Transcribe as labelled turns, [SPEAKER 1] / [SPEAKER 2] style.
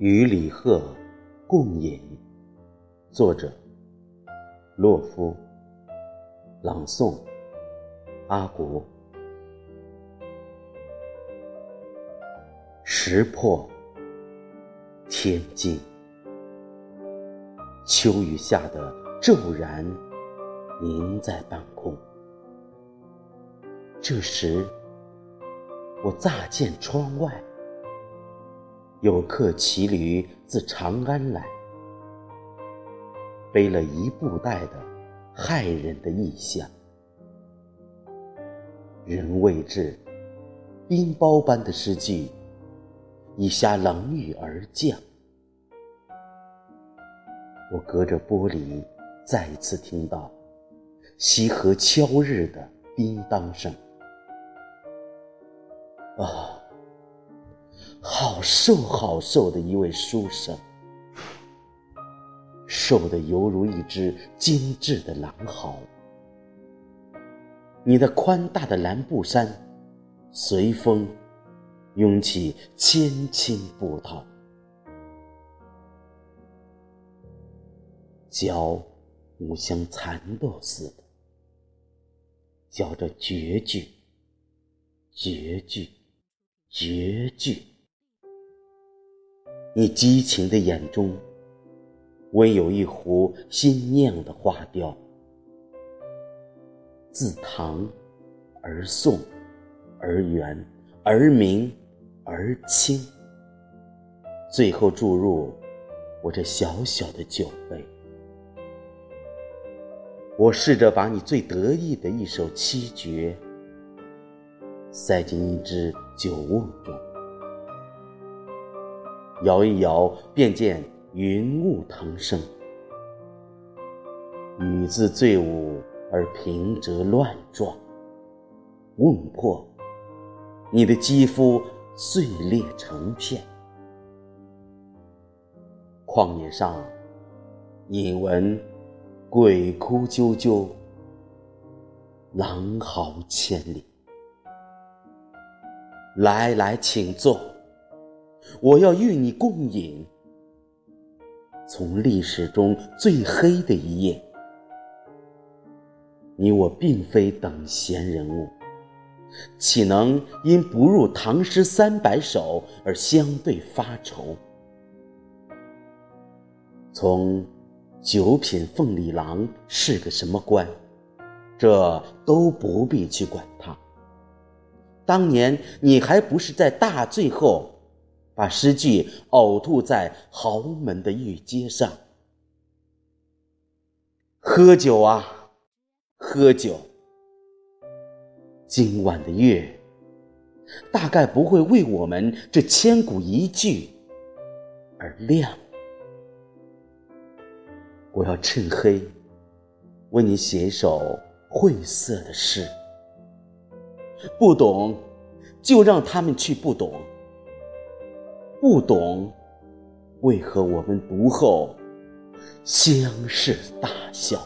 [SPEAKER 1] 与李贺共饮。作者：洛夫。朗诵：阿国。石破天惊，秋雨下的骤然凝在半空。这时，我乍见窗外。有客骑驴自长安来，背了一布袋的骇人的异象。人未至，冰雹般的诗句已下冷雨而降。我隔着玻璃再次听到西河敲日的叮当声。啊！好瘦好瘦的一位书生，瘦得犹如一只精致的狼毫。你的宽大的蓝布衫，随风涌起千顷波涛，脚互相缠斗似的，嚼着绝句，绝句，绝句。你激情的眼中，唯有一壶新酿的花雕。自唐而宋而元而明而清，最后注入我这小小的酒杯。我试着把你最得意的一首七绝，塞进一只酒瓮中。摇一摇，便见云雾腾升。雨自醉舞而平折乱撞，瓮破，你的肌肤碎裂成片。旷野上，引闻鬼哭啾啾，狼嚎千里。来来，请坐。我要与你共饮，从历史中最黑的一页。你我并非等闲人物，岂能因不入唐诗三百首而相对发愁？从九品凤里郎是个什么官，这都不必去管他。当年你还不是在大醉后。把诗句呕吐在豪门的御阶上，喝酒啊，喝酒！今晚的月，大概不会为我们这千古一句而亮。我要趁黑，为你写一首晦涩的诗。不懂，就让他们去不懂。不懂，为何我们读后相视大笑？